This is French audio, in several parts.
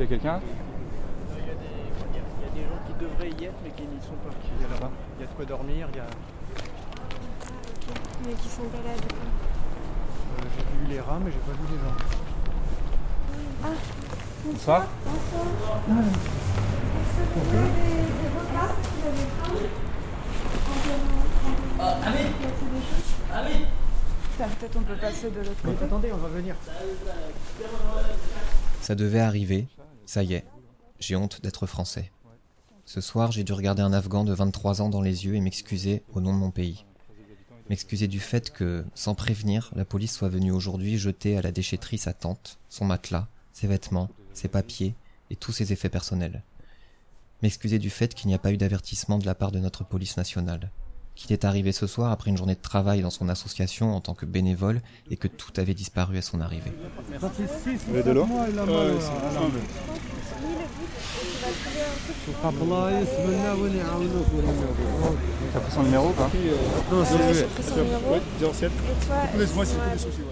Il y a quelqu'un? Il y, a des, il y a- il y a des gens qui devraient y être mais qui n'y sont pas. Il y a là-bas. Il y a de quoi dormir. Il y a, Mais qui sont pas là du coup. euh, j'ai vu les rats mais j'ai pas vu les gens. Bonsoir. Peut-être on peut passer de l'autre côté. attendez, on va venir. Ça devait arriver, ça y est. J'ai honte d'être français. Ce soir, j'ai dû regarder un Afghan de 23 ans dans les yeux et m'excuser au nom de mon pays. M'excuser du fait que, sans prévenir, la police soit venue aujourd'hui jeter à la déchetterie sa tente, son matelas, ses vêtements, ses papiers et tous ses effets personnels. M'excuser du fait qu'il n'y a pas eu d'avertissement de la part de notre police nationale. Qu'il est arrivé ce soir après une journée de travail dans son association en tant que bénévole et que tout avait disparu à son arrivée. Vous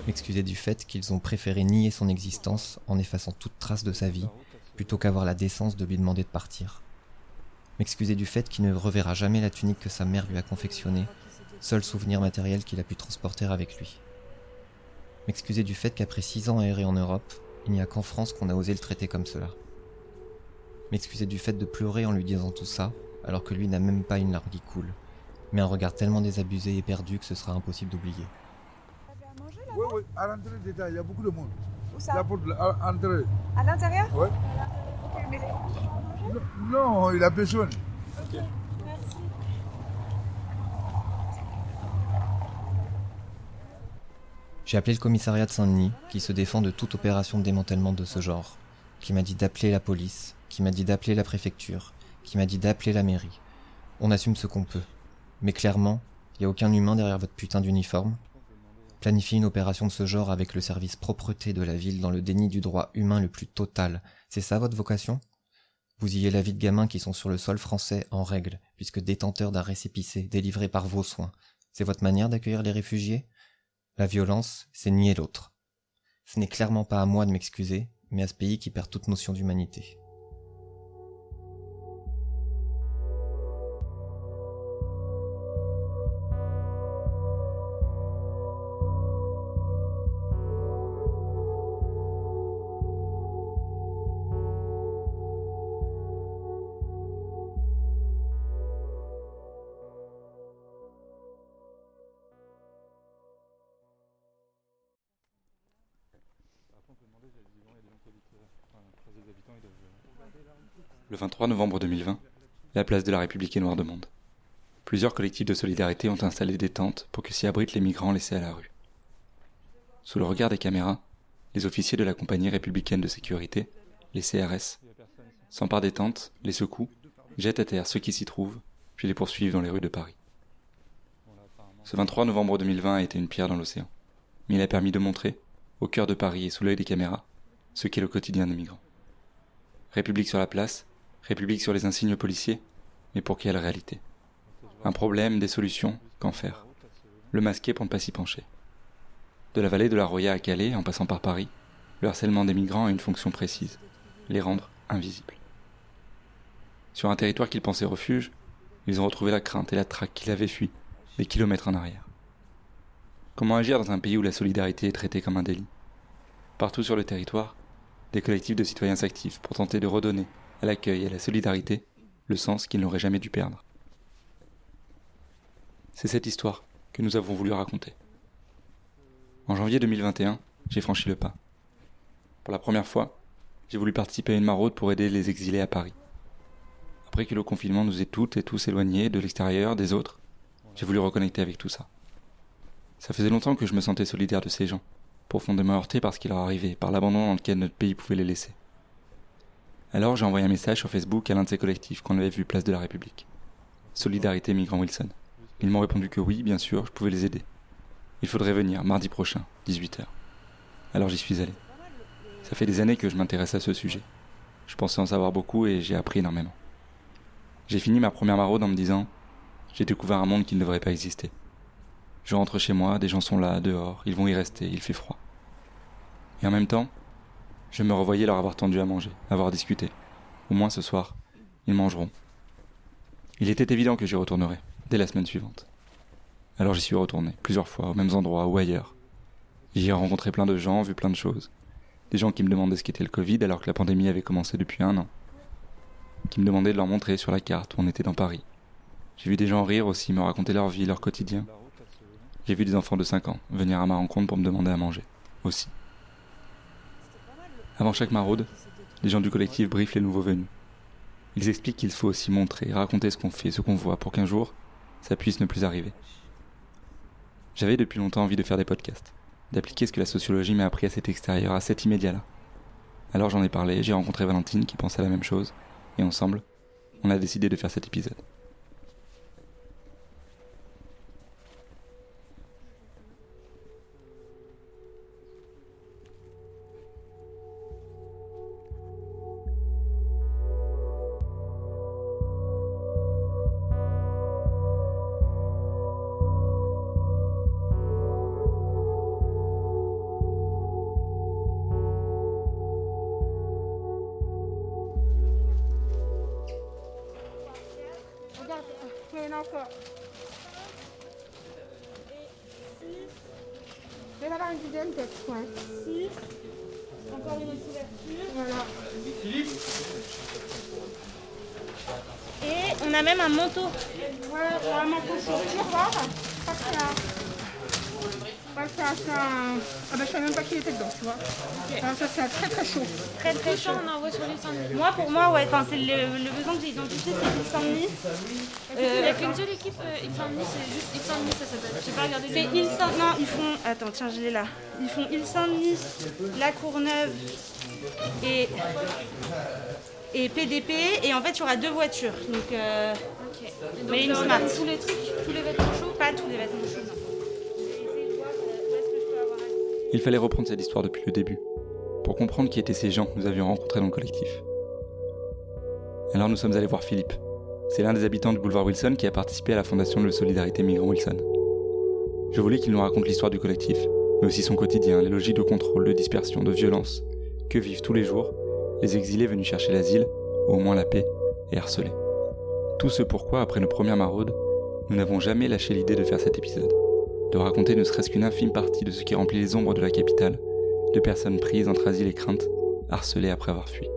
m'excuser du fait qu'ils ont préféré nier son existence en effaçant toute trace de sa vie, plutôt qu'avoir la décence de lui demander de partir. M'excuser du fait qu'il ne reverra jamais la tunique que sa mère lui a confectionnée, seul souvenir matériel qu'il a pu transporter avec lui. M'excuser du fait qu'après six ans erré en Europe, il n'y a qu'en France qu'on a osé le traiter comme cela. M'excuser du fait de pleurer en lui disant tout ça, alors que lui n'a même pas une larme qui coule, mais un regard tellement désabusé et perdu que ce sera impossible d'oublier. Oui, oui, à l'entrée il y a beaucoup de monde. Où ça La porte, à l'entrée. À l'intérieur Ouais. Ok, mais Non, il a besoin. J'ai appelé le commissariat de Saint-Denis, qui se défend de toute opération de démantèlement de ce genre, qui m'a dit d'appeler la police, qui m'a dit d'appeler la préfecture, qui m'a dit d'appeler la mairie. On assume ce qu'on peut. Mais clairement, il n'y a aucun humain derrière votre putain d'uniforme. Planifier une opération de ce genre avec le service propreté de la ville dans le déni du droit humain le plus total, c'est ça votre vocation? Vous y la vie de gamins qui sont sur le sol français en règle, puisque détenteurs d'un récépissé délivré par vos soins. C'est votre manière d'accueillir les réfugiés? La violence, c'est nier l'autre. Ce n'est clairement pas à moi de m'excuser, mais à ce pays qui perd toute notion d'humanité. Le 23 novembre 2020, la place de la République est noire de monde. Plusieurs collectifs de solidarité ont installé des tentes pour que s'y abritent les migrants laissés à la rue. Sous le regard des caméras, les officiers de la compagnie républicaine de sécurité, les CRS, s'emparent des tentes, les secouent, jettent à terre ceux qui s'y trouvent, puis les poursuivent dans les rues de Paris. Ce 23 novembre 2020 a été une pierre dans l'océan, mais il a permis de montrer, au cœur de Paris et sous l'œil des caméras, ce qu'est le quotidien des migrants. République sur la place, République sur les insignes policiers, mais pour quelle réalité? Un problème, des solutions, qu'en faire? Le masquer pour ne pas s'y pencher. De la vallée de la Roya à Calais, en passant par Paris, le harcèlement des migrants a une fonction précise, les rendre invisibles. Sur un territoire qu'ils pensaient refuge, ils ont retrouvé la crainte et la traque qu'ils avaient fui, des kilomètres en arrière. Comment agir dans un pays où la solidarité est traitée comme un délit? Partout sur le territoire, des collectifs de citoyens s'activent pour tenter de redonner à l'accueil et à la solidarité le sens qu'ils n'auraient jamais dû perdre. C'est cette histoire que nous avons voulu raconter. En janvier 2021, j'ai franchi le pas. Pour la première fois, j'ai voulu participer à une maraude pour aider les exilés à Paris. Après que le confinement nous ait toutes et tous éloignés de l'extérieur, des autres, j'ai voulu reconnecter avec tout ça. Ça faisait longtemps que je me sentais solidaire de ces gens, profondément heurté par ce qui leur arrivait, par l'abandon dans lequel notre pays pouvait les laisser. Alors j'ai envoyé un message sur Facebook à l'un de ces collectifs qu'on avait vu place de la République. Solidarité Migrant Wilson. Ils m'ont répondu que oui, bien sûr, je pouvais les aider. Il faudrait venir mardi prochain, 18h. Alors j'y suis allé. Ça fait des années que je m'intéresse à ce sujet. Je pensais en savoir beaucoup et j'ai appris énormément. J'ai fini ma première maraude en me disant j'ai découvert un monde qui ne devrait pas exister. Je rentre chez moi, des gens sont là, dehors, ils vont y rester, il fait froid. Et en même temps, Je me revoyais leur avoir tendu à manger, avoir discuté. Au moins ce soir, ils mangeront. Il était évident que j'y retournerais, dès la semaine suivante. Alors j'y suis retourné, plusieurs fois, aux mêmes endroits ou ailleurs. J'y ai rencontré plein de gens, vu plein de choses. Des gens qui me demandaient ce qu'était le Covid alors que la pandémie avait commencé depuis un an. Qui me demandaient de leur montrer sur la carte où on était dans Paris. J'ai vu des gens rire aussi, me raconter leur vie, leur quotidien. J'ai vu des enfants de 5 ans venir à ma rencontre pour me demander à manger, aussi. Avant chaque maraude, les gens du collectif briefent les nouveaux venus. Ils expliquent qu'il faut aussi montrer, raconter ce qu'on fait, ce qu'on voit, pour qu'un jour, ça puisse ne plus arriver. J'avais depuis longtemps envie de faire des podcasts, d'appliquer ce que la sociologie m'a appris à cet extérieur, à cet immédiat-là. Alors j'en ai parlé, j'ai rencontré Valentine qui pensait la même chose, et ensemble, on a décidé de faire cet épisode. On a même un manteau. Ouais, un manteau chaud. Tu vas voir Ça, c'est un- Ah bah je savais même pas qu'il était dedans, tu vois. Alors ça c'est un très très chaud. Très très chaud. on envoie sur l'île Saint-Denis. Moi pour moi ouais, enfin c'est le, le besoin que j'ai identifié c'est l'île Saint-Denis. Il n'y a qu'une seule équipe euh, île Saint-Denis, c'est juste île Saint-Denis, ça s'appelle. J'ai pas regardé C'est les île Saint non ils font attends tiens je l'ai là. Ils font île Saint-Denis, La Courneuve et et PDP et en fait il y aura deux voitures donc euh, Ok. Et donc, Mais une euh, smart. Tous les trucs, tous les vêtements chauds. pas tous les vêtements chauds. Il fallait reprendre cette histoire depuis le début, pour comprendre qui étaient ces gens que nous avions rencontrés dans le collectif. Alors nous sommes allés voir Philippe. C'est l'un des habitants du boulevard Wilson qui a participé à la fondation de Solidarité Migrant Wilson. Je voulais qu'il nous raconte l'histoire du collectif, mais aussi son quotidien, les logiques de contrôle, de dispersion, de violence, que vivent tous les jours les exilés venus chercher l'asile, au moins la paix, et harcelés. Tout ce pourquoi, après nos premières maraudes, nous n'avons jamais lâché l'idée de faire cet épisode de raconter ne serait-ce qu'une infime partie de ce qui remplit les ombres de la capitale, de personnes prises entre asile et crainte, harcelées après avoir fui.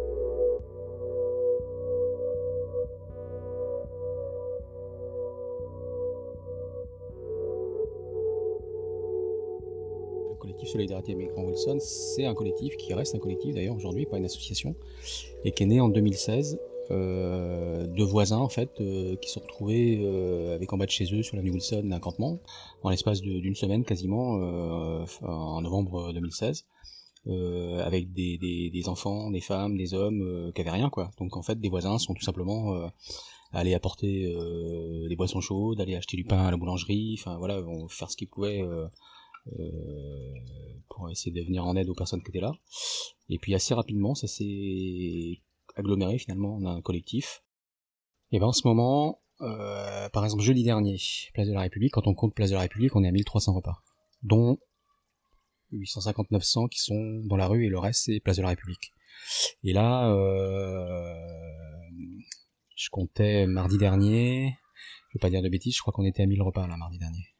Collectif Solidarité Migrants Wilson, c'est un collectif qui reste un collectif d'ailleurs aujourd'hui, pas une association, et qui est né en 2016 euh, de voisins en fait euh, qui se sont retrouvés euh, avec en bas de chez eux sur l'avenue Wilson un campement en l'espace d'une semaine quasiment en novembre 2016 euh, avec des, enfants, des femmes, des hommes qui avaient rien quoi. Donc en fait des voisins sont tout simplement allés apporter des boissons chaudes, aller acheter du pain à la boulangerie, enfin voilà, faire ce qu'ils pouvaient pour essayer de venir en aide aux personnes qui étaient là. Et puis assez rapidement, ça s'est aggloméré finalement en un collectif. Et ben en ce moment, euh, par exemple jeudi dernier, Place de la République, quand on compte Place de la République, on est à 1300 repas, dont 850-900 qui sont dans la rue et le reste c'est Place de la République. Et là, euh, je comptais mardi dernier, je vais pas dire de bêtises, je crois qu'on était à 1000 repas là mardi dernier.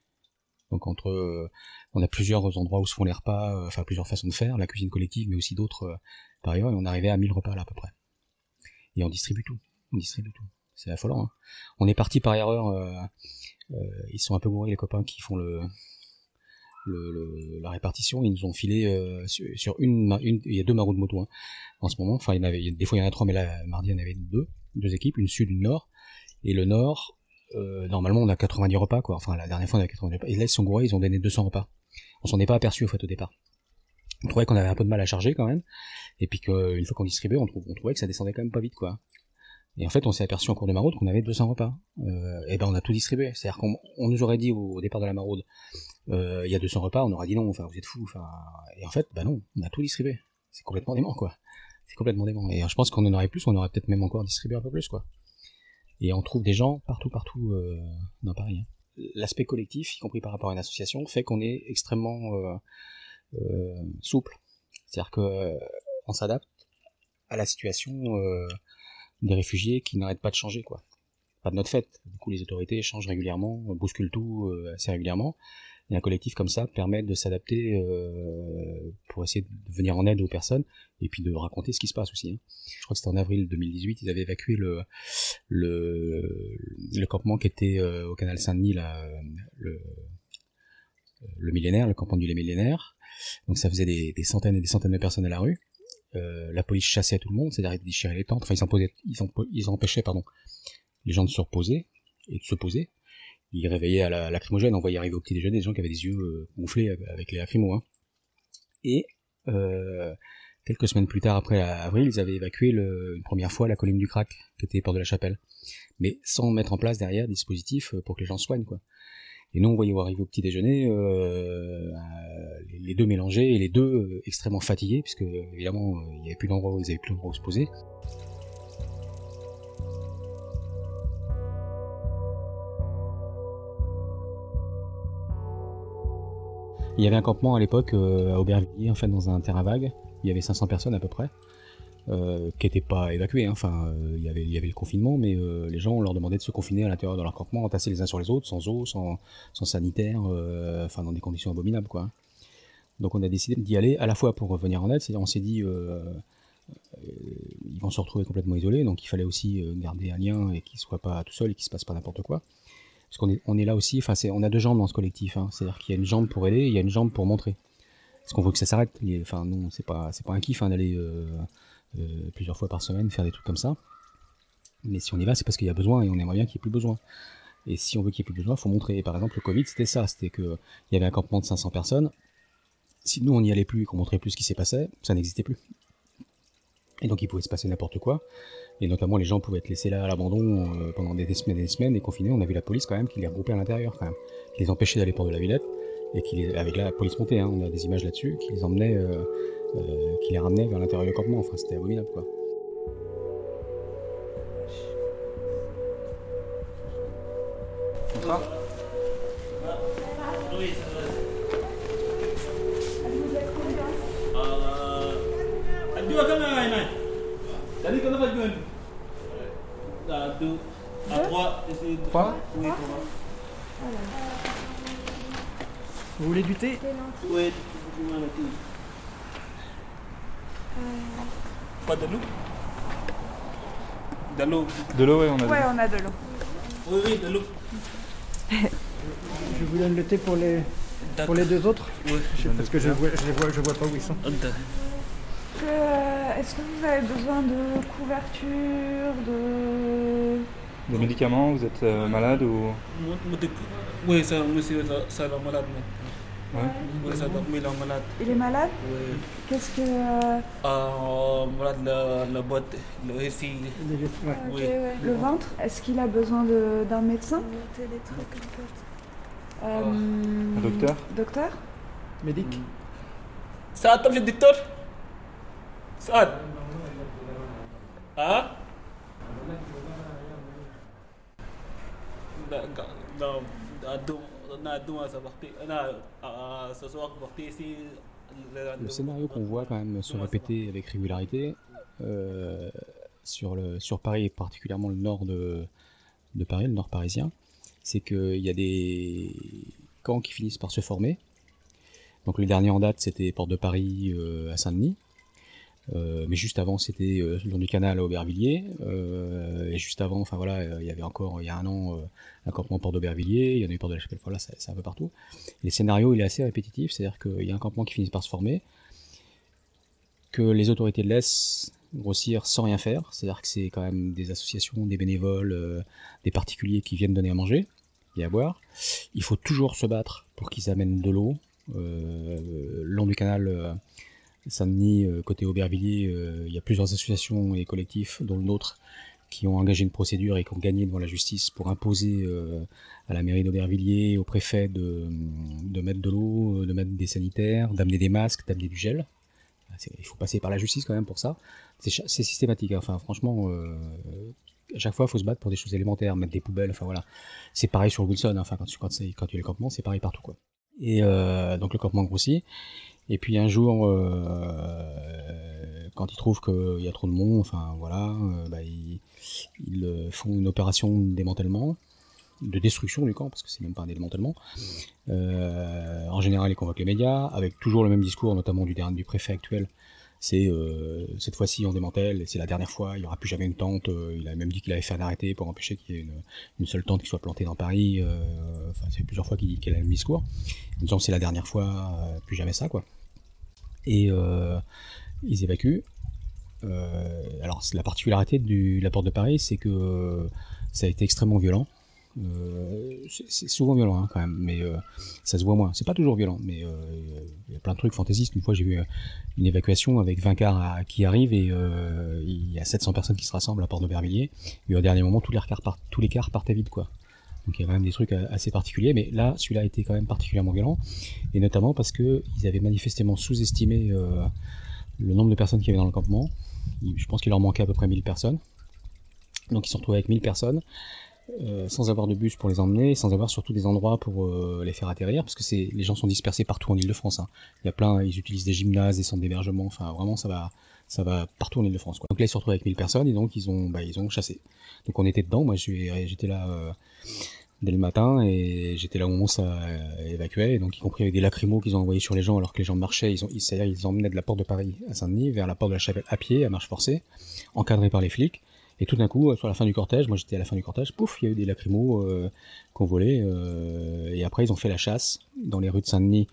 Donc entre, euh, on a plusieurs endroits où se font les repas, euh, enfin plusieurs façons de faire, la cuisine collective, mais aussi d'autres euh, par ailleurs, et on arrivait à 1000 repas là à peu près. Et on distribue tout, on distribue tout. C'est affolant. Hein. On est parti par erreur, euh, ils sont un peu bourrés les copains qui font le, le, la répartition, ils nous ont filé sur, une, une, il y a deux maraudes moto hein, en ce moment. Enfin, il y avait, des fois il y en a trois, mais là mardi il y en avait deux, deux équipes, une sud, une nord. Et le nord, euh, normalement on a 90 repas quoi. Enfin la dernière fois on a 90 repas. Et là ils sont gourés, ils ont donné 200 repas. On s'en est pas aperçu au fait au départ. On trouvait qu'on avait un peu de mal à charger quand même. Et puis qu'une fois qu'on distribuait, on, trou- on trouvait que ça descendait quand même pas vite quoi. Et en fait, on s'est aperçu en cours de maraude qu'on avait 200 repas. Euh, et ben, on a tout distribué. C'est-à-dire qu'on on nous aurait dit au, départ de la maraude, euh, il y a 200 repas, on aurait dit non. Enfin, vous êtes fous. Et en fait, bah non, on a tout distribué. C'est complètement dément, quoi. C'est complètement dément. Et je pense qu'on en aurait plus, on aurait peut-être même encore distribué un peu plus, quoi. Et on trouve des gens partout, partout euh, dans Paris. hein. L'aspect collectif, y compris par rapport à une association, fait qu'on est extrêmement euh, euh, souple. C'est-à-dire que euh, s'adapte à la situation euh, des réfugiés qui n'arrêtent pas de changer, quoi. Pas de notre fait. Du coup, les autorités changent régulièrement, bousculent tout euh, assez régulièrement. Et un collectif comme ça permet de s'adapter euh, pour essayer de venir en aide aux personnes et puis de raconter ce qui se passe aussi. hein. Je crois que c'était en avril 2018, ils avaient évacué le campement qui était euh, au canal Saint-Denis, euh, le, millénaire, le campement du millénaire. Donc ça faisait des, centaines et des centaines de personnes à la rue. La police chassait tout le monde, c'est-à-dire ils déchiraient les tentes, enfin ils, empêchaient les gens de se reposer et de se poser. Ils réveillaient à la lacrymogène, on voyait arriver au petit déjeuner des gens qui avaient des yeux euh, gonflés avec les lacrymos. Hein. Et euh, quelques semaines plus tard, après avril, ils avaient évacué une première fois la colline du Crac, qui était porte de la Chapelle, mais sans mettre en place derrière des dispositifs pour que les gens soignent quoi. Et nous, on voyait arriver au petit déjeuner euh, euh, les- deux mélangés et les deux euh, extrêmement fatigués, puisque évidemment euh, il n'y avait plus d'endroit où ils avaient plus d'endroit où se poser. Il y avait un campement à l'époque euh, à Aubervilliers, en dans un terrain vague. Il y avait 500 personnes à peu près, euh, qui n'étaient pas évacuées. hein. Enfin, euh, il y avait, le confinement, mais les gens, on leur demandait de se confiner à l'intérieur de leur campement, entassés les uns sur les autres, sans eau, sans, sans sanitaire, enfin, dans des conditions abominables, quoi. Donc, on a décidé d'y aller à la fois pour venir en aide, c'est-à-dire, on s'est dit, ils vont se retrouver complètement isolés, donc il fallait aussi garder un lien et qu'ils soient pas tout seuls et qu'il se passe pas n'importe quoi. Parce qu'on est, on est là aussi, enfin, on a deux jambes dans ce collectif, hein. c'est-à-dire qu'il y a une jambe pour aider, il y a une jambe pour montrer. Parce qu'on veut que ça s'arrête. Enfin, non, c'est pas, c'est pas un kiff hein, d'aller euh, euh, plusieurs fois par semaine faire des trucs comme ça. Mais si on y va, c'est parce qu'il y a besoin et on aimerait bien qu'il n'y ait plus besoin. Et si on veut qu'il n'y ait plus besoin, il faut montrer. Par exemple, le Covid, c'était ça. C'était que il y avait un campement de 500 personnes. Si nous, on n'y allait plus et qu'on montrait plus ce qui s'est passé, ça n'existait plus. Et donc, il pouvait se passer n'importe quoi. Et notamment, les gens pouvaient être laissés là à l'abandon euh, pendant des, semaines et des semaines et confinés. On a vu la police quand même qui les regroupait à l'intérieur, quand même. Qui les empêchait d'aller pour de la Villette. Et qui les, avec la police montée, hein, on a des images là-dessus, qui les emmenait, euh, euh, qui les ramenait vers l'intérieur du campement. Enfin, c'était abominable, quoi. De Trois Oui. Vous voulez du thé? Oui, thé. Pas de l'eau? De l'eau. De l'eau, ouais, on a Ouais, on a de l'eau. Oui, oui, de l'eau. Je vous donne le thé pour les, pour les deux autres? Oui. Je- Parce que je vois, je, les vois, je vois pas où ils sont. Euh, Est-ce que vous avez besoin de couverture, de... Des médicaments, vous êtes euh, malade ou? Oui, ça, monsieur, ça, ça va malade. non Ouais. Oui, ça va, mais il est malade. Il est malade? Oui. Qu'est-ce que... euh, Ah, malade la, la boîte, le récit. Oui. ouais. Le ventre? Est-ce qu'il a besoin de- d'un médecin? Euh, Un docteur? Docteur? Médic Ça attend le docteur Ça Ah Da- ga- da- da- do- na- dua sa bakti na ah, ce soir bakti ici Le scénario qu'on voit quand même se répéter avec régularité euh, sur, le, sur Paris et particulièrement le nord de, de Paris, le nord parisien, c'est qu'il y a des camps qui finissent par se former. Donc le dernier en date c'était Porte de Paris euh, à Saint-Denis. Euh, mais juste avant c'était euh, le long du canal à Aubervilliers euh, et juste avant enfin voilà il y avait encore il y a un an un campement Port d'Aubervilliers il y en a eu Port de la Chapelle voilà c'est un peu partout. Les scénarios il est assez répétitif c'est à dire qu'il y a un campement qui finit par se former que les autorités laissent grossir sans rien faire c'est à dire que c'est quand même des associations des bénévoles euh, des particuliers qui viennent donner à manger et à boire. Il faut toujours se battre pour qu'ils amènent de l'eau euh, le long du canal euh, Saint-Denis, euh, côté Aubervilliers, il y a plusieurs associations et collectifs, dont le nôtre, qui ont engagé une procédure et qui ont gagné devant la justice pour imposer euh, à la mairie d'Aubervilliers, au préfet de, mettre de l'eau, euh, de mettre des sanitaires, d'amener des masques, d'amener du gel. C'est- Il faut passer par la justice quand même pour ça. C'est systématique. hein. Enfin, franchement, euh, à chaque fois, il faut se battre pour des choses élémentaires, mettre des poubelles. Enfin voilà. C'est pareil sur Wilson. hein. Enfin, quand tu quand, quand tu es le campement, c'est pareil partout quoi. Et donc le campement grossit. Et puis un jour, euh, quand ils trouvent qu'il y a trop de monde, enfin voilà, euh, bah, ils, euh, font une opération de démantèlement, de destruction du camp, parce que c'est même pas un démantèlement. En général, ils convoquent les médias, avec toujours le même discours, notamment du, dernier- du préfet actuel. C'est cette fois-ci on démantèle, c'est la dernière fois, il n'y aura plus jamais une tente. il a même dit qu'il avait fait un arrêté pour empêcher qu'il y ait une, seule tente qui soit plantée dans Paris. Enfin, c'est plusieurs fois qu'il a le même discours, en disant c'est la dernière fois, plus jamais ça, quoi. Et euh, ils évacuent. Euh, alors la particularité de la porte de Paris, c'est que euh, ça a été extrêmement violent. C'est- souvent violent hein, quand même, mais ça se voit moins. C'est pas toujours violent, mais il y a plein de trucs fantaisistes. Une fois, j'ai vu une évacuation avec 20 cars à- qui arrivent et il y a 700 personnes qui se rassemblent à Porte de Vervilliers. Et au dernier moment, tous les cars, partent, tous les cars partaient vides, quoi. Donc il y a quand même des trucs a- assez particuliers, mais là, celui-là a été quand même particulièrement violent, et notamment parce que ils avaient manifestement sous-estimé euh, le nombre de personnes qui avaient dans le campement. Je pense qu'il leur manquait à peu près 1000 personnes. Donc ils se sont retrouvés avec 1000 personnes, euh, sans avoir de bus pour les emmener, sans avoir surtout des endroits pour euh, les faire atterrir, parce que les gens sont dispersés partout en Ile-de-France. hein. Il y a plein, ils utilisent des gymnases, des centres d'hébergement, enfin vraiment ça va, ça va partout en Ile-de-France. Donc là ils se retrouvés avec 1000 personnes et donc ils ont, bah, ils ont chassé. Donc on était dedans, moi j'étais là euh, dès le matin et j'étais là au moment où ça euh, évacuait, et donc y compris avec des lacrymos qu'ils ont envoyés sur les gens alors que les gens marchaient, ils ont, c'est-à-dire ils emmenaient de la porte de Paris à Saint-Denis vers la porte de la Chapelle à pied, à marche forcée, encadrés par les flics. Et tout d'un coup, euh, sur la fin du cortège, moi j'étais à la fin du cortège, pouf, il y a eu des lacrymos euh, qu'on volait, et après ils ont fait la chasse dans les rues de Saint-Denis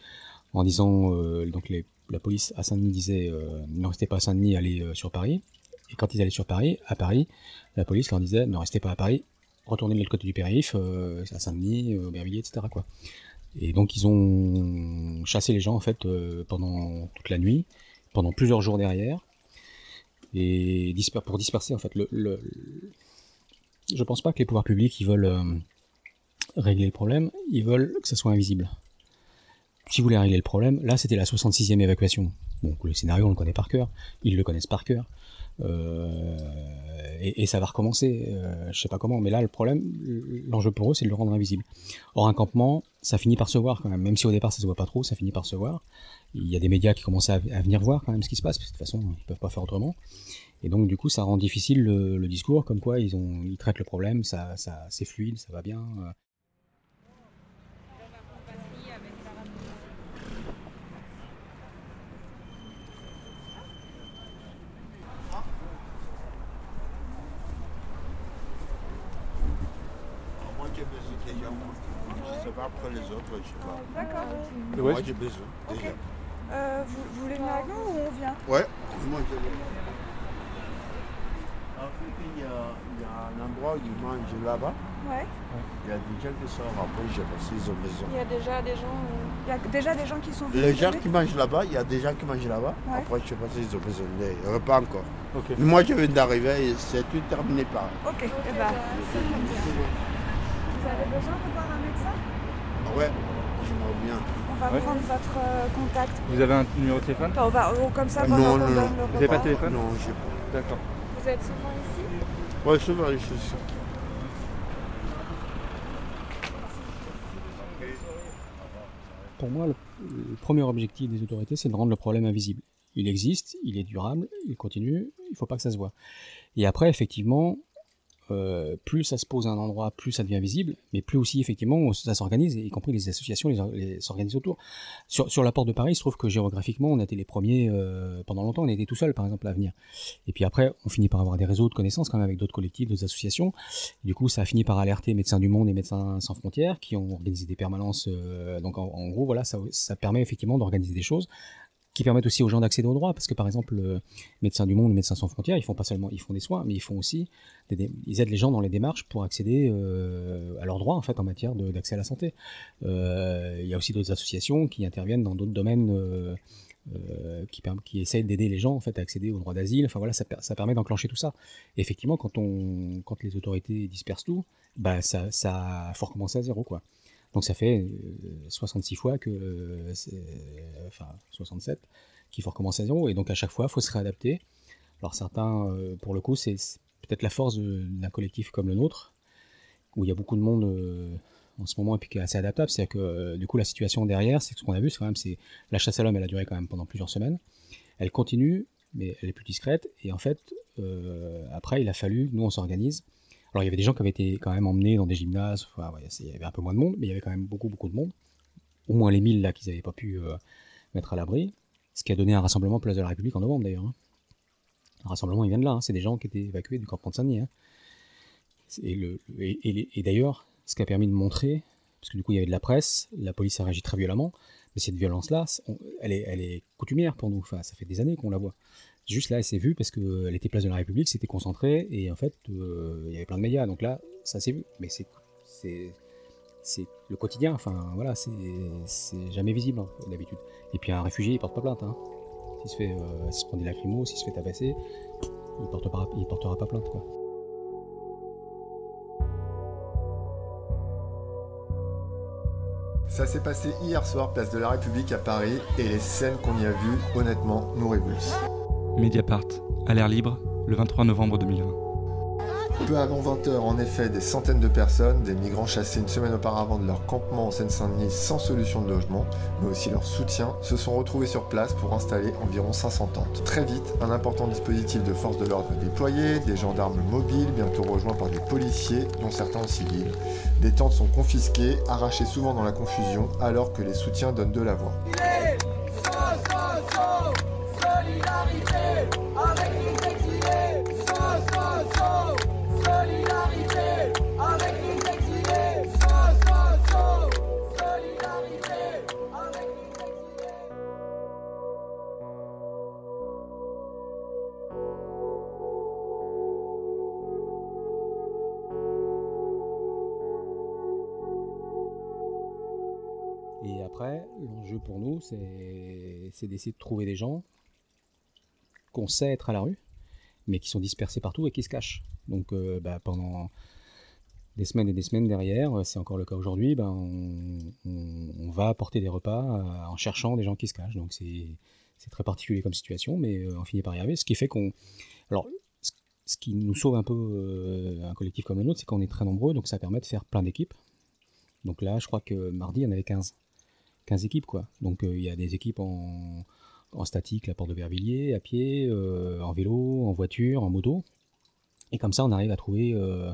en disant, donc les, la police à Saint-Denis disait, euh, ne restez pas à Saint-Denis, allez euh, sur Paris. Et quand ils allaient sur Paris, à Paris, la police leur disait, ne restez pas à Paris, retournez de l'autre côté du périph, euh, à Saint-Denis, Aubervilliers, etc. Et donc ils ont chassé les gens en fait pendant toute la nuit, pendant plusieurs jours derrière, et pour disperser en fait le, le, Je pense pas que les pouvoirs publics ils veulent régler le problème, ils veulent que ça soit invisible. Si vous voulez régler le problème, là c'était la 66e évacuation. Bon, le scénario on le connaît par cœur, ils le connaissent par cœur. Euh, et, ça va recommencer, euh, je sais pas comment, mais là le problème, l'enjeu pour eux c'est de le rendre invisible. Or un campement, ça finit par se voir quand même, même si au départ ça se voit pas trop, ça finit par se voir. Il y a des médias qui commencent à, venir voir quand même ce qui se passe, parce que de toute façon ils peuvent pas faire autrement. Et donc du coup ça rend difficile le, discours, comme quoi ils traitent le problème, ça, c'est fluide, ça va bien. euh. Moi j'ai besoin déjà, moi. Je sais pas après les autres, je sais pas. D'accord. Moi j'ai besoin déjà. Euh, vous, vous voulez venir avec nous ou on vient? Ouais, moi En fait, il y, a, il y a un endroit où ils mangent là-bas. Ouais. Il y a des gens qui sortent après, je sais pas s'ils ont besoin. Il y a déjà des gens. euh, Il y a déjà des gens qui sont venus. Les gens qui mangent là-bas, il y a des gens qui mangent là-bas. Ouais. Après, je sais pas s'ils ont besoin des repas encore. Ok. Mais moi, je viens d'arriver et c'est tout terminé par. Ok. Eh ben, Vous avez besoin de médecin Ouais, j'aimerais bien. On va Ouais. prendre votre euh, contact. Vous avez un numéro de téléphone Enfin, on va, oh, comme ça, Non, non, non. Vous avez pas de téléphone Non, j'ai pas. D'accord. Vous êtes souvent ici Ouais, suis sûr. Pour moi, le, le premier objectif des autorités, c'est de rendre le problème invisible. Il existe, il est durable, il continue, il faut pas que ça se voit. Et après, effectivement, euh, plus ça se pose à un endroit, plus ça devient visible, mais plus aussi, effectivement, ça s'organise, y compris les associations s'organisent autour. Sur, la porte de Paris, il se trouve que géographiquement, on a été les premiers, euh, pendant longtemps, on était tout seul, par exemple, à venir. Et puis après, on finit par avoir des réseaux de connaissances, quand même, avec d'autres collectifs, d'autres associations. Du coup, ça a fini par alerter Médecins du Monde et Médecins Sans Frontières, qui ont organisé des permanences. euh, donc, en, gros, voilà, ça permet effectivement d'organiser des choses qui permettent aussi aux gens d'accéder aux droits, parce que par exemple, le Médecins du Monde, Médecins sans frontières, ils font pas seulement, ils font des soins, mais ils font aussi, ils aident les gens dans les démarches pour accéder euh, à leurs droits en fait en matière d'accès à la santé. Euh, il y a aussi d'autres associations qui interviennent dans d'autres domaines. euh, qui, qui d'aider les gens en fait à accéder aux droits d'asile. Enfin voilà, ça, ça permet d'enclencher tout ça. Effectivement, quand on, quand les autorités dispersent tout, bah ça, ça faut recommencer à zéro quoi. Donc ça fait euh, 66 fois que, euh, c'est- enfin 67, qu'il faut recommencer à zéro. Et donc à chaque fois, il faut se réadapter. Alors certains, euh, pour le coup, c'est peut-être la force d'un collectif comme le nôtre, où il y a beaucoup de monde euh, en ce moment et puis qui est assez adaptable. C'est-à-dire que euh, du coup, la situation derrière, c'est ce qu'on a vu, c'est quand même, c'est la chasse à l'homme, elle a duré quand même pendant plusieurs semaines. Elle continue mais elle est plus discrète. Et en fait, euh, après, il a fallu, nous, on s'organise. Alors, il y avait des gens qui avaient été quand même emmenés dans des gymnases. Enfin, ouais, il y avait un peu moins de monde, mais il y avait quand même beaucoup, beaucoup de monde. Au moins les 1000 là qu'ils n'avaient pas pu euh, mettre à l'abri. Ce qui a donné un rassemblement place de la République en novembre d'ailleurs. hein. Un rassemblement, il vient de là. hein. C'est des gens qui étaient évacués du campement de Saint-Denis. hein. Et, d'ailleurs, ce qui a permis de montrer, parce que du coup il y avait de la presse, la police a réagi très violemment, mais cette violence-là, elle est, elle est coutumière pour nous. Enfin, ça fait des années qu'on la voit. Juste là, elle s'est vue parce qu'elle était place de la République, c'était concentré, et en fait, euh, il y avait plein de médias. Donc là, ça s'est vu. Mais c'est, c'est, le quotidien. Enfin, voilà, c'est, jamais visible hein, d'habitude. Et puis un réfugié, il porte pas plainte. Hein. S'il se fait, euh, prend des lacrymos, s'il se fait tabasser, il portera, il portera pas plainte, quoi. Ça s'est passé hier soir, place de la République à Paris, et les scènes qu'on y a vues, honnêtement, nous révulsent. Mediapart, à l'air libre, le 23 novembre 2020. Peu avant 20h, en effet, des centaines de personnes, des migrants chassés une semaine auparavant de leur campement en Seine-Saint-Denis sans solution de logement, mais aussi leur soutien, se sont retrouvés sur place pour installer environ 500 tentes. Très vite, un important dispositif de force de l'ordre est déployé, des gendarmes mobiles, bientôt rejoints par des policiers, dont certains en civil. Des tentes sont confisquées, arrachées souvent dans la confusion, alors que les soutiens donnent de la voix. Et l'enjeu pour nous, c'est d'essayer de trouver des gens qu'on sait être à la rue, mais qui sont dispersés partout et qui se cachent. Donc euh, bah, pendant des semaines et des semaines derrière, euh, c'est encore le cas aujourd'hui, ben, on, va apporter des repas euh, en cherchant des gens qui se cachent. Donc c'est très particulier comme situation, mais on finit par y arriver. Ce qui fait qu'on... Alors, ce- qui nous sauve un peu un collectif comme le nôtre, c'est qu'on est très nombreux, donc ça permet de faire plein d'équipes. Donc là, je crois que mardi, il y en avait 15. 15 équipes, quoi. Donc euh, il y a des équipes en, statique, la porte de Vervilliers, à pied, euh, en vélo, en voiture, en moto. Et comme ça, on arrive à trouver euh,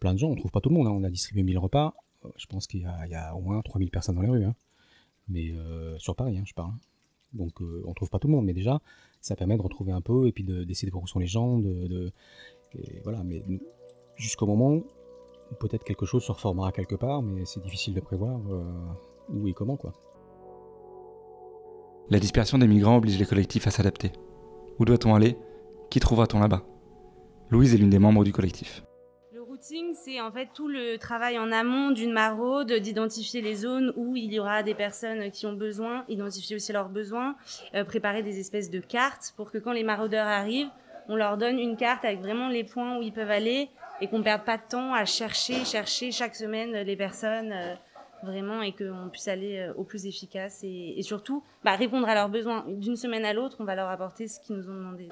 plein de gens. On trouve pas tout le monde. hein. On a distribué 1000 repas. Je pense qu'il y, a- au moins 3000 personnes dans les rues. hein. Mais sur Paris, hein, je parle. Donc on trouve pas tout le monde. Mais déjà, ça permet de retrouver un peu et puis de- d'essayer de voir où sont les gens. De, voilà. Mais jusqu'au moment où peut-être quelque chose se reformera quelque part, mais c'est difficile de prévoir où et comment, quoi. La dispersion des migrants oblige les collectifs à s'adapter. Où doit-on aller? Qui trouvera-t-on là-bas? Louise est l'une des membres du collectif. Le routing, c'est en fait tout le travail en amont d'une maraude, d'identifier les zones où il y aura des personnes qui ont besoin, identifier aussi leurs besoins, euh, préparer des espèces de cartes pour que quand les maraudeurs arrivent, on leur donne une carte avec vraiment les points où ils peuvent aller et qu'on perde pas de temps à chercher, chercher chaque semaine les personnes euh, vraiment et qu'on puisse aller euh, au plus efficace et, et surtout bah, répondre à leurs besoins. D'une semaine à l'autre, on va leur apporter ce qu'ils nous ont demandé.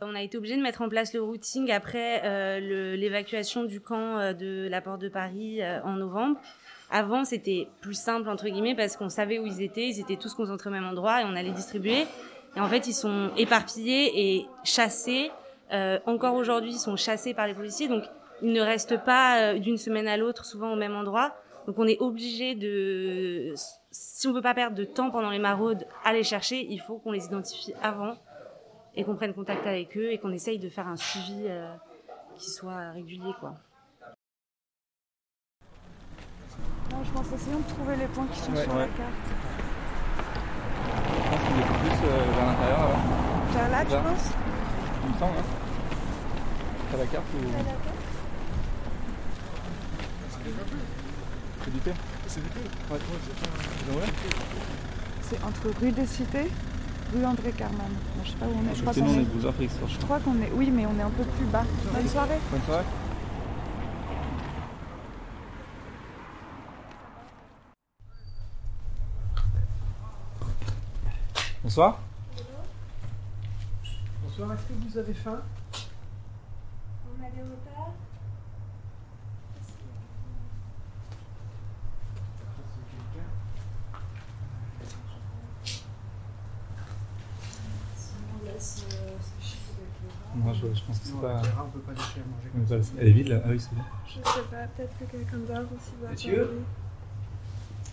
On a été obligé de mettre en place le routing après euh, l'évacuation du camp euh, de la Porte de Paris euh, en novembre. Avant, c'était plus simple, entre guillemets, parce qu'on savait où ils étaient, ils étaient tous concentrés au même endroit et on allait distribuer. Et en fait, ils sont éparpillés et chassés. Euh, encore aujourd'hui, ils sont chassés par les policiers, donc ils ne restent pas d'une semaine à l'autre, souvent au même endroit. Donc on est obligé de, si on veut pas perdre de temps pendant les maraudes à les chercher, il faut qu'on les identifie avant et qu'on prenne contact avec eux et qu'on essaye de faire un suivi euh, qui soit régulier, quoi. Non, je pense essayons de trouver les points qui sont Ouais, sur ouais. la carte. Je pense qu'il est plus euh, vers l'intérieur alors. Vers là, tu penses? Il me semble, hein. T'as la carte ou. C'est du thé C'est du thé Ouais, C'est entre rue des Cités, rue André Carman. Moi, je sais pas où on est. Je crois qu'on on est. Je crois qu'on est... Oui, mais on est un peu plus bas. Bonne soirée. Bonne soirée. Bonsoir. Bonsoir, est-ce que vous avez faim? On a des repas je pense que c'est pas. On peut pas laisser à manger. On peut pas laisser- Elle est vide là Ah oui, c'est bon. Je sais pas, peut-être que quelqu'un d'autre aussi va Monsieur parler.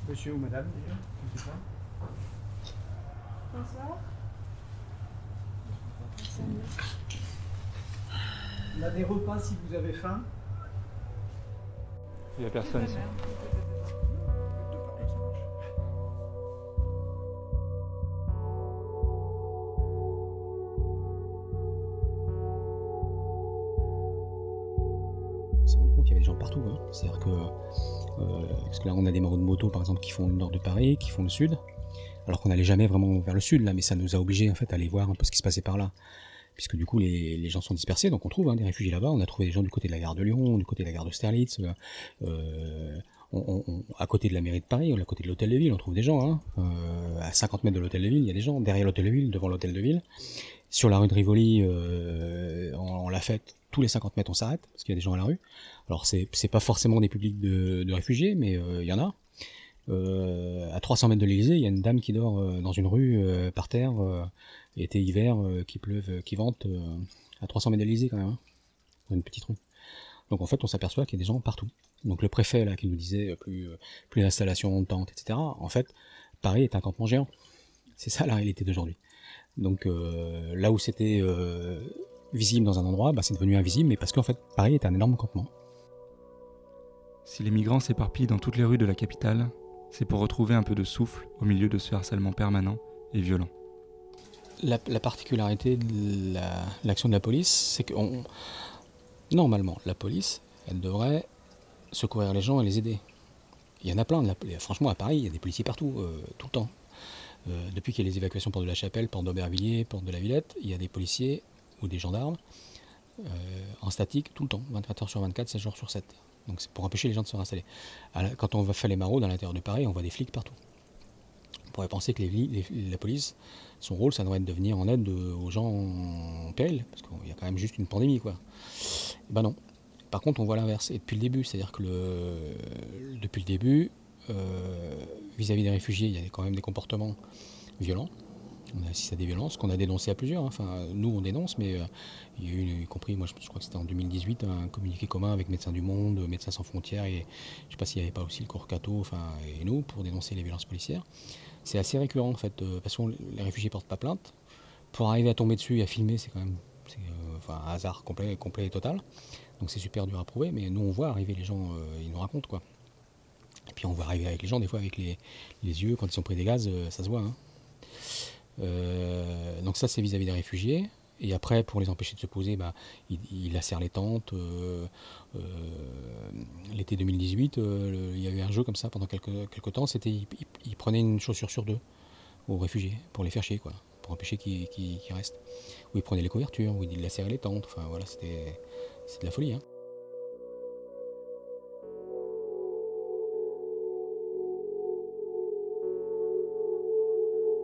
Monsieur ou madame, déjà Je sais pas. Bonsoir. On a des repas si vous avez faim. Il n'y a personne ici. C'est-à-dire que. euh, parce que là, on a des maraudes de moto, par exemple, qui font le nord de Paris, qui font le sud. Alors qu'on n'allait jamais vraiment vers le sud, là, mais ça nous a obligés, en fait, à aller voir un peu ce qui se passait par là. Puisque du coup, les, gens sont dispersés, donc on trouve hein, des réfugiés là-bas. On a trouvé des gens du côté de la gare de Lyon, du côté de la gare d'Austerlitz, euh, euh, à côté de la mairie de Paris, à côté de l'hôtel de ville, on trouve des gens. Hein. Euh, à 50 mètres de l'hôtel de ville, il y a des gens. Derrière l'hôtel de ville, devant l'hôtel de ville. Sur la rue de Rivoli, on, on l'a fait tous les 50 mètres, on s'arrête, parce qu'il y a des gens à la rue. Alors, c'est pas forcément des publics de, réfugiés, mais euh, il y en a. Euh, à 300 mètres de l'Élysée, il y a une dame qui dort euh, dans une rue euh, par terre, été hiver, qui pleuve, qui vente, à 300 mètres de l'Élysée quand même, hein, dans une petite rue. Donc en fait, on s'aperçoit qu'il y a des gens partout. Donc le préfet là qui nous disait plus plus d'installation de tentes, etc. En fait, Paris est un campement géant. C'est ça la réalité d'aujourd'hui. Donc là où c'était visible dans un endroit, bah, c'est devenu invisible, mais parce qu'en fait Paris est un énorme campement. Si les migrants s'éparpillent dans toutes les rues de la capitale, c'est pour retrouver un peu de souffle au milieu de ce harcèlement permanent et violent. La, la particularité de la- l'action de la police, c'est que on- normalement, la police, elle devrait secourir les gens et les aider. Il y en a plein. de la- franchement, à Paris, il y a des policiers partout, euh, tout le temps. Euh, depuis qu'il y a les évacuations Porte de la Chapelle, Porte d'Aubervilliers, Porte de la Villette, il y a des policiers ou des gendarmes euh, en statique tout le temps, 24 heures sur 24, 7 jours sur 7. Donc c'est pour empêcher les gens de se réinstaller. Quand on va faire les maraudes à l'intérieur de Paris, on voit des flics partout. On pourrait penser que la police, son rôle, ça devrait être de venir en aide de- aux gens en péril, parce qu'il y a quand même juste une pandémie, quoi. Eh ben non. Par contre, on voit l'inverse, et depuis le début, c'est-à-dire que depuis le début, euh, vis-à-vis des réfugiés, il y a quand même des comportements violents. On a assisté à des violences qu'on a dénoncées à plusieurs. hein. Enfin, nous, on dénonce, mais euh, il y a eu, y compris, moi, je, crois que c'était en 2018, un communiqué commun avec Médecins du Monde, Médecins sans frontières, et je ne sais pas s'il n'y avait pas aussi le Corcato, enfin, et nous, pour dénoncer les violences policières. C'est assez récurrent, en fait, euh, parce que les réfugiés portent pas plainte. Pour arriver à tomber dessus et à filmer, c'est quand même euh, enfin, un hasard complet, complet et total. Donc c'est super dur à prouver, mais nous, on voit arriver les gens, euh, ils nous racontent, quoi. Et puis on voit arriver avec les gens, des fois avec les, les yeux, quand ils sont pris des gaz, euh, ça se voit. hein. Euh, donc ça c'est vis-à-vis des réfugiés. Et après, pour les empêcher de se poser, bah, il, il les tentes. euh, euh, L'été 2018, euh, le- il y a eu un jeu comme ça pendant quelques, temps. C'était, il, il- prenait une chaussure sur deux aux réfugiés pour les faire chier, quoi, pour empêcher qu'ils restent. Ou il prenait les couvertures, ou il acérait les tentes. Enfin voilà, c'était de la folie. Hein.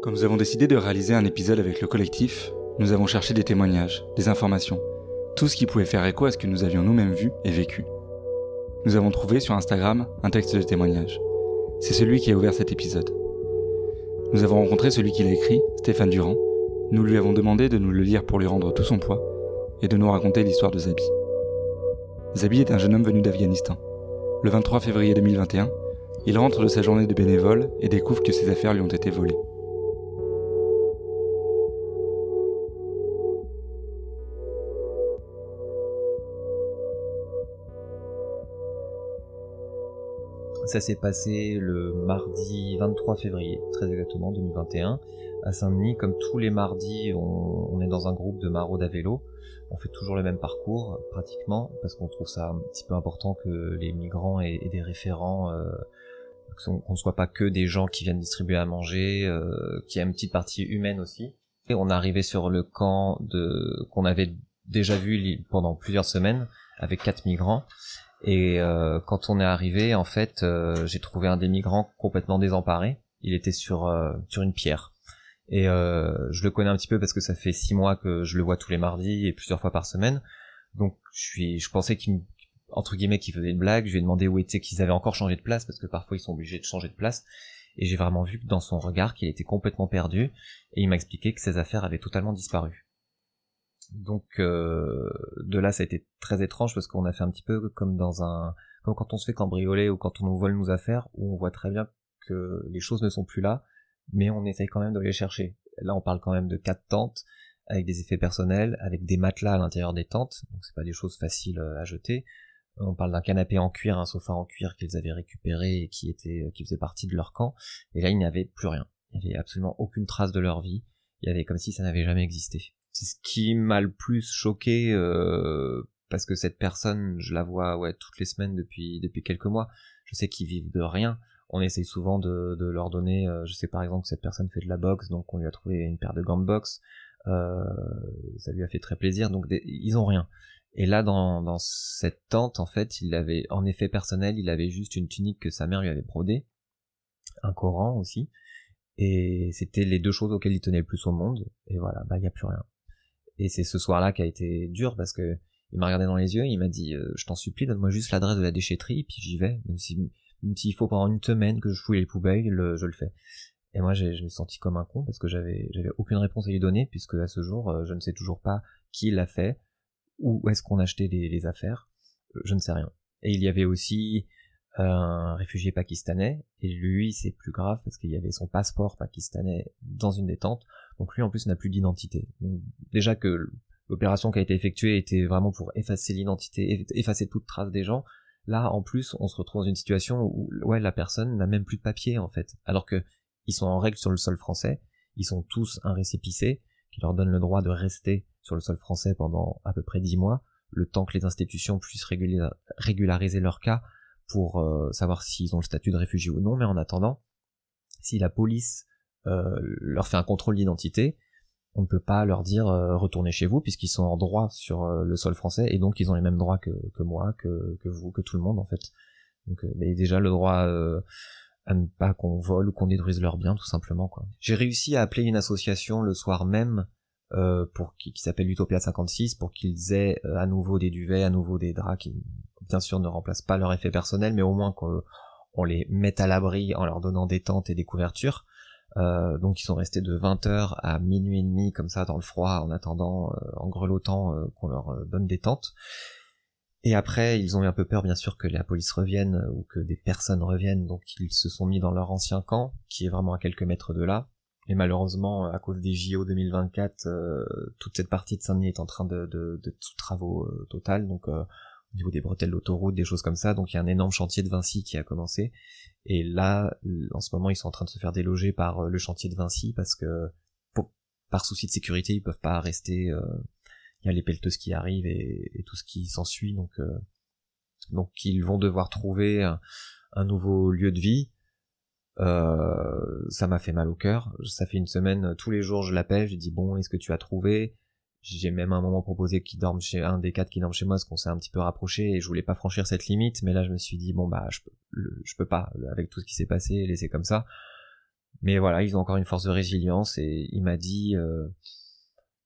Quand nous avons décidé de réaliser un épisode avec le collectif, nous avons cherché des témoignages, des informations, tout ce qui pouvait faire écho à ce que nous avions nous-mêmes vu et vécu. Nous avons trouvé sur Instagram un texte de témoignage. C'est celui qui a ouvert cet épisode. Nous avons rencontré celui qui l'a écrit, Stéphane Durand. Nous lui avons demandé de nous le lire pour lui rendre tout son poids et de nous raconter l'histoire de Zabi. Zabi est un jeune homme venu d'Afghanistan. Le 23 février 2021, il rentre de sa journée de bénévole et découvre que ses affaires lui ont été volées. Ça s'est passé le mardi 23 février, très exactement 2021, à Saint-Denis. Comme tous les mardis, on, est dans un groupe de maraudes à vélo. On fait toujours le même parcours, pratiquement, parce qu'on trouve ça un petit peu important que les migrants aient, des référents, euh, qu'on ne soit pas que des gens qui viennent distribuer à manger, euh, qu'il y a une petite partie humaine aussi. Et on arrivé sur le camp qu'on avait déjà vu pendant plusieurs semaines avec quatre migrants. Et euh, quand on est arrivé, en fait, euh, j'ai trouvé un des migrants complètement désemparé. Il était sur euh, sur une pierre. Et je le connais un petit peu parce que ça fait six mois que je le vois tous les mardis et plusieurs fois par semaine. Donc je suis, je pensais qu'il entre guillemets qu'il faisait une blague. Je lui ai demandé où était qu'ils avaient encore changé de place parce que parfois ils sont obligés de changer de place. Et j'ai vraiment vu que dans son regard qu'il était complètement perdu. Et il m'a expliqué que ses affaires avaient totalement disparu. Donc euh, de là, ça a été très étrange parce qu'on a fait un petit peu comme dans un, comme quand on se fait cambrioler ou quand on nous vole nos affaires, où on voit très bien que les choses ne sont plus là, mais on essaye quand même de les chercher. Là, on parle quand même de quatre tentes avec des effets personnels, avec des matelas à l'intérieur des tentes, donc c'est pas des choses faciles euh, à jeter. On parle d'un canapé en cuir, un sofa en cuir qu'ils avaient récupéré et qui était, euh, qui faisait partie de leur camp. Et là, il n'y avait plus rien. Il n'y avait absolument aucune trace de leur vie. Il y avait comme si ça n'avait jamais existé. Ce qui m'a le plus choqué euh, parce que cette personne, je la vois ouais toutes les semaines depuis depuis quelques mois. Je sais qu'ils vivent de rien. On essaye souvent de, leur donner. Euh, je sais par exemple que cette personne fait de la boxe, donc on lui a trouvé une paire de gants de boxe. Euh, ça lui a fait très plaisir. Donc ils ont rien. Et là, dans, dans cette tente, en fait, il avait, en effet personnel, il avait juste une tunique que sa mère lui avait brodée, un Coran aussi, et c'était les deux choses auxquelles il tenait le plus au monde. Et voilà, bah il y a plus rien. Et c'est ce soir-là qui a été dur parce que il m'a regardé dans les yeux, il m'a dit, euh, je t'en supplie, donne-moi juste l'adresse de la déchetterie, puis j'y vais. Même si, s'il faut pendant une semaine que je fouille les poubelles, je le fais. Et moi, je me senti comme un con parce que j'avais, j'avais aucune réponse à lui donner puisque à ce jour, euh, je ne sais toujours pas qui l'a fait, où est-ce qu'on achetait les, les affaires, euh, je ne sais rien. Et il y avait aussi un réfugié pakistanais, et lui c'est plus grave parce qu'il y avait son passeport pakistanais dans une des tentes, donc lui en plus n'a plus d'identité. Déjà que l'opération qui a été effectuée était vraiment pour effacer l'identité, effacer toute trace des gens, là en plus on se retrouve dans une situation où ouais la personne n'a même plus de papier en fait, alors que ils sont en règle sur le sol français, ils sont tous un récépissé qui leur donne le droit de rester sur le sol français pendant à peu près dix mois, le temps que les institutions puissent régulariser leur cas pour euh, savoir s'ils ont le statut de réfugié ou non, mais en attendant, si la police leur fait un contrôle d'identité, on ne peut pas leur dire euh, retournez chez vous puisqu'ils sont en droit sur le sol français et donc ils ont les mêmes droits que, que moi, que, que, vous, que tout le monde en fait. Donc mais déjà le droit à ne pas qu'on vole ou qu'on détruise leurs biens tout simplement quoi. J'ai réussi à appeler une association le soir même euh, pour qui, qui s'appelle Utopia 56 pour qu'ils aient à nouveau des duvets, à nouveau des draps qui bien sûr ne remplacent pas leur effet personnel, mais au moins qu'on les mette à l'abri en leur donnant des tentes et des couvertures. Euh, donc ils sont restés de 20h à minuit et demi comme ça dans le froid en attendant, euh, en grelottant euh, qu'on leur donne des tentes. Et après ils ont eu un peu peur bien sûr que la police revienne ou que des personnes reviennent, donc ils se sont mis dans leur ancien camp qui est vraiment à quelques mètres de là. Et malheureusement, à cause des JO 2024, toute cette partie de Saint-Denis est en train de, de, de sous travaux total, donc au niveau des bretelles d'autoroute, des choses comme ça. Donc il y a un énorme chantier de Vinci qui a commencé. Et là, en ce moment, ils sont en train de se faire déloger par euh, le chantier de Vinci parce que par souci de sécurité, ils peuvent pas rester. Euh, il y a les pelleteuses qui arrivent et, tout ce qui s'ensuit. Donc euh, donc ils vont devoir trouver un, nouveau lieu de vie. ça m'a fait mal au cœur. Ça fait une semaine, tous les jours je l'appelle, je dis bon, est-ce que tu as trouvé? J'ai même un moment proposé qu'il dorme chez un des quatre qui dorme chez moi, parce qu'on s'est un petit peu rapproché et je voulais pas franchir cette limite, mais là je me suis dit bon bah je peux, je peux pas avec tout ce qui s'est passé laisser comme ça. Mais voilà, ils ont encore une force de résilience et il m'a dit euh,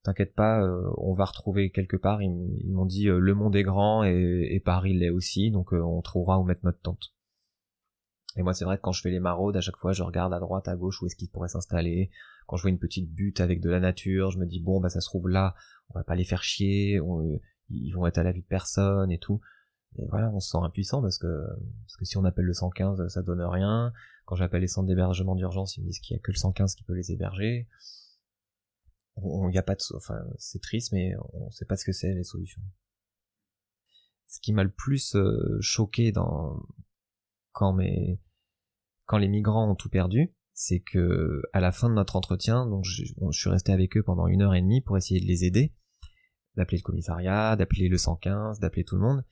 t'inquiète pas, euh, on va retrouver quelque part. Ils, m'ont dit euh, le monde est grand et, et Paris l'est aussi, donc on trouvera où mettre notre tente. Et moi, c'est vrai que quand je fais les maraudes, à chaque fois, je regarde à droite, à gauche où est-ce qu'ils pourraient s'installer. Quand je vois une petite butte avec de la nature, je me dis bon, bah ça se trouve là, on va pas les faire chier, ils vont être à la vue de personne et tout. Et voilà, on se sent impuissant parce que parce que si on appelle le 115, ça donne rien. Quand j'appelle les centres d'hébergement d'urgence, ils me disent qu'il y a que le 115 qui peut les héberger. On, y a pas de, enfin, c'est triste, mais on sait pas ce que c'est les solutions. Ce qui m'a le plus euh, choqué dans quand mes quand les migrants ont tout perdu, c'est que à la fin de notre entretien, donc je, suis resté avec eux pendant une heure et demie pour essayer de les aider, d'appeler le commissariat, d'appeler le 115, d'appeler tout le monde.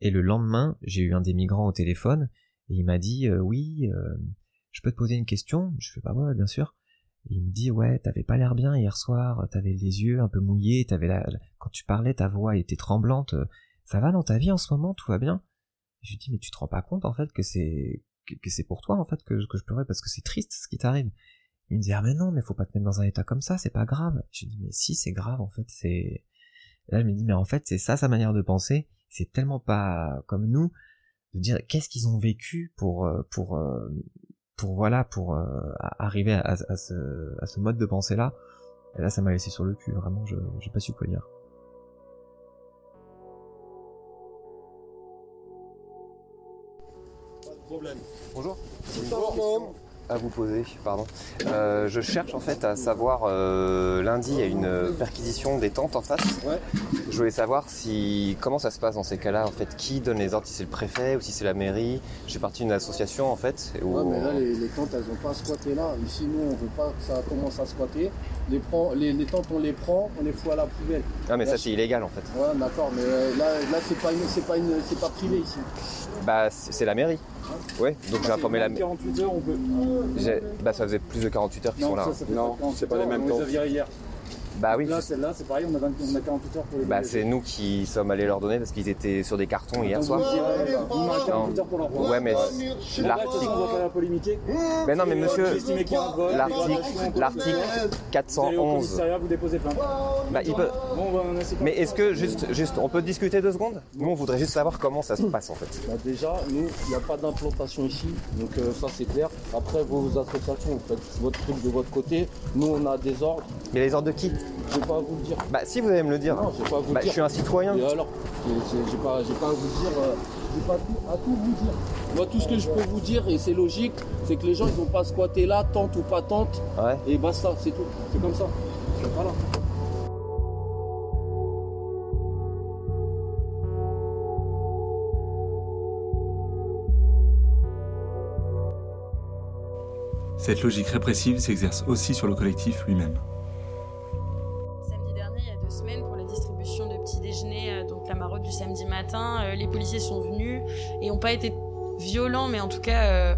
Et le lendemain, j'ai eu un des migrants au téléphone et il m'a dit euh, oui, euh, je peux te poser une question? Je fais pas bah ouais, bien sûr. Il me dit ouais, t'avais pas l'air bien hier soir, t'avais les yeux un peu mouillés, t'avais la, quand tu parlais, ta voix était tremblante. Ça va dans ta vie en ce moment, tout va bien? Je lui dis mais tu te rends pas compte en fait que c'est que, c'est pour toi en fait que, que je pleurais parce que c'est triste ce qui t'arrive. Il me dit ah mais non mais faut pas te mettre dans un état comme ça c'est pas grave. Je dis mais si c'est grave en fait c'est là je me dis mais en fait c'est ça sa manière de penser c'est tellement pas comme nous de dire qu'est-ce qu'ils ont vécu pour euh, pour euh, pour voilà pour euh, arriver à, ce, à ce mode de pensée là et là ça m'a laissé sur le cul vraiment je j'ai pas su quoi dire problème. Bonjour. Bonjour. À vous poser, pardon. Euh, je cherche en fait à savoir, euh, lundi il y a une perquisition des tentes en face. Ouais. Je voulais savoir si comment ça se passe dans ces cas-là en fait, qui donne les ordres, si c'est le préfet ou si c'est la mairie? J'ai partie d'une association en fait. où- Ouais, mais là, les, les tentes, elles n'ont pas à squatter là. Ici, nous, on veut pas que ça commence à squatter. Les, prend, les, les tentes, on les prend, on les fout à la poubelle. Ah mais Là, ça c'est illégal en fait. Ouais, d'accord, mais euh, là, là c'est pas, une- c'est pas, une- c'est pas privé ici. Bah c'est la mairie. Ouais, donc j'ai informé la mairie. 48 heures, on peut. Bah ça faisait plus de 48 heures qu'ils sont là. ça, ça fait pas 48 heures, on les a virés hier. Bah oui. Là, celle-là, c'est pareil, on a, 20 on a 48 heures pour les Bah c'est nous qui sommes allés leur donner parce qu'ils étaient sur des cartons hier soir. On a 48 heures pour leur. Ouais mais l'article. Mais non mais monsieur, l'article, dégradation, l'article Vous allez au 411. commissariat, vous déposez plainte. Bah, il peut- bah, Mais est-ce que juste, juste, on peut discuter deux secondes? Nous on voudrait juste savoir comment ça se passe en fait. Bah déjà, nous, il n'y a pas d'implantation ici, donc euh, ça c'est clair. Après, vos associations, vous faites votre truc de votre côté. Nous, on a des ordres. Mais les ordres de qui? Je vais pas vous le dire. Bah si vous allez me le dire. Non, je vais pas vous Bah, le dire. je suis un citoyen. Et alors J'ai- J'ai j'ai pas, j'ai pas à vous dire. euh, j'ai pas tout, à tout vous dire. Moi, tout ce que je peux vous dire, et c'est logique, c'est que les gens, ils n'ont pas squatté là, tente ou pas tente. Et basta, c'est tout. C'est comme ça. Voilà. Cette logique répressive s'exerce aussi sur le collectif lui-même. Du samedi matin, euh, les policiers sont venus et n'ont pas été violents, mais en tout cas, euh,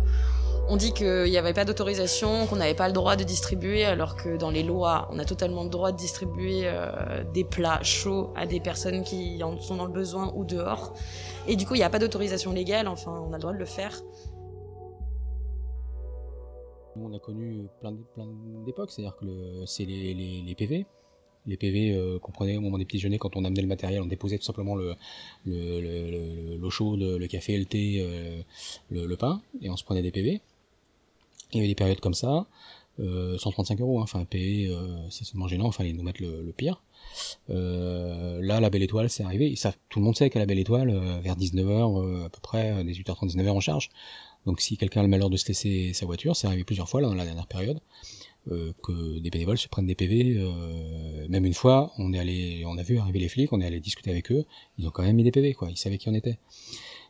on dit qu'il n'y avait pas d'autorisation, qu'on n'avait pas le droit de distribuer, alors que dans les lois, on a totalement le droit de distribuer euh, des plats chauds à des personnes qui en sont dans le besoin ou dehors. Et du coup, il n'y a pas d'autorisation légale, enfin, on a le droit de le faire. Nous, on a connu plein d'époques, c'est-à-dire que c'est les PV. Les PV euh, qu'on prenait au moment des petits déjeuners quand on amenait le matériel, on déposait tout simplement le, le- le- le- l'eau chaude, le café, le thé, euh, le, pain, et on se prenait des PV. Il y avait des périodes comme ça, euh, 135 euros, hein, enfin PV, euh, c'est seulement gênant, enfin ils nous mettent le, pire. Euh, là, la Belle Étoile, c'est arrivé. Tout le monde sait qu'à la Belle Étoile, euh, vers 19h à peu près, 18h30, 19h on charge. Donc si quelqu'un a le malheur de se laisser sa voiture, c'est arrivé plusieurs fois là, dans la dernière période, euh, que des bénévoles se prennent des PV. euh, même une fois, on est allé, on a vu arriver les flics, on est allé discuter avec eux, ils ont quand même mis des PV, quoi. Ils savaient qui on était.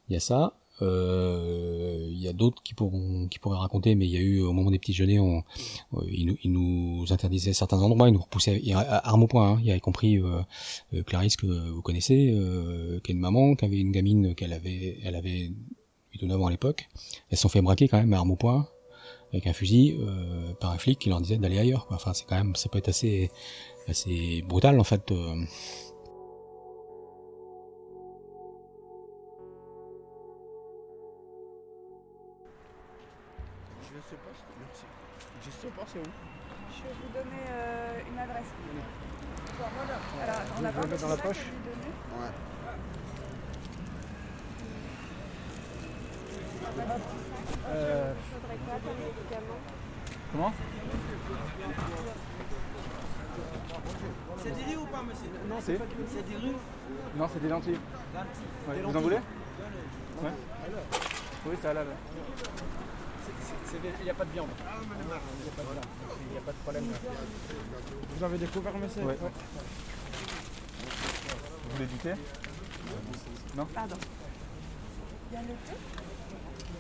Il y a ça. euh, Il y a d'autres qui pourront, qui pourraient raconter, mais il y a eu au moment des petits jeûners, on, euh, ils, nous, ils nous interdisaient certains endroits, ils nous repoussaient à armes au point. Hein, il y a y compris euh, Clarisse que vous connaissez, qui est une maman, qui avait une gamine qu'elle avait, elle avait 8 ou 9 ans à l'époque. Elles se sont fait braquer quand même à armes au point avec un fusil euh, par un flic qui leur disait d'aller ailleurs. Quoi. Enfin, c'est quand même, ça peut être assez, assez brutal en fait. euh. Je ne sais pas, merci. Je sais pas c'est où? Je vais vous donner euh, une adresse. Alors, on Vous a le pas mettez dans la poche? Ouais. Euh, comment C'est des riz ou pas, monsieur? Non, c'est C'est des riz Non, c'est des lentilles. Lentilles. Ouais. Des Vous en voulez? Ouais. Oui, c'est halal. Il n'y a pas de viande. Il n'y a pas de viande. Il n'y a pas de problème. Vous avez découvert, monsieur? Ouais. Vous voulez du thé? Non? Pardon. Il y a le thé?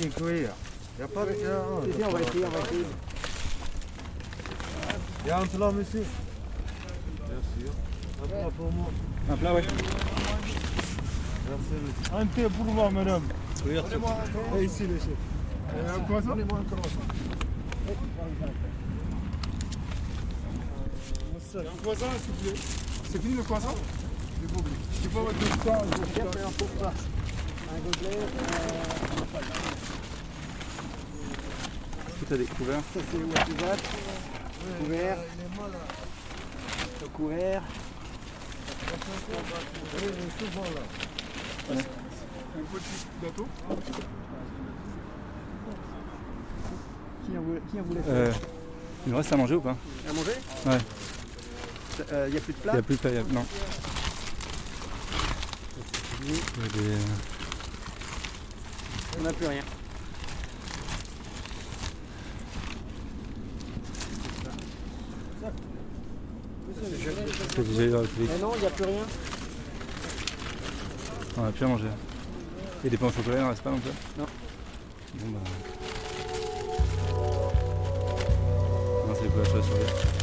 Il n'y a pas de. C'est bien, on va essayer, on va essayer. Il y a un plat, monsieur. Merci. Un plat pour moi. Un plat, ouais. Merci, monsieur. Un thé pour moi, madame. Merci. Et ici, le chef. Et un croissant Donnez-moi un croissant. Un croissant, s'il vous plaît. C'est fini le croissant J'ai pas oublié. Je sais pas votre croissant. Je vais faire un peu de place. Un gobelet. Euh... Tu as découvert Ça c'est vas Couvert. Le couvert. Un petit gâteau Qui en voulait, qui en voulait faire euh, Il nous reste à manger ou pas À manger Ouais. Il n'y a plus de plat Il n'y a plus de plat, y a- non. On n'a plus rien. Dans le public. Mais non, il n'y a plus rien. On a plus à manger. Et des pains au chocolat, il n'en reste pas non plus? Non. Bon bah. Non, c'est quoi la chose sur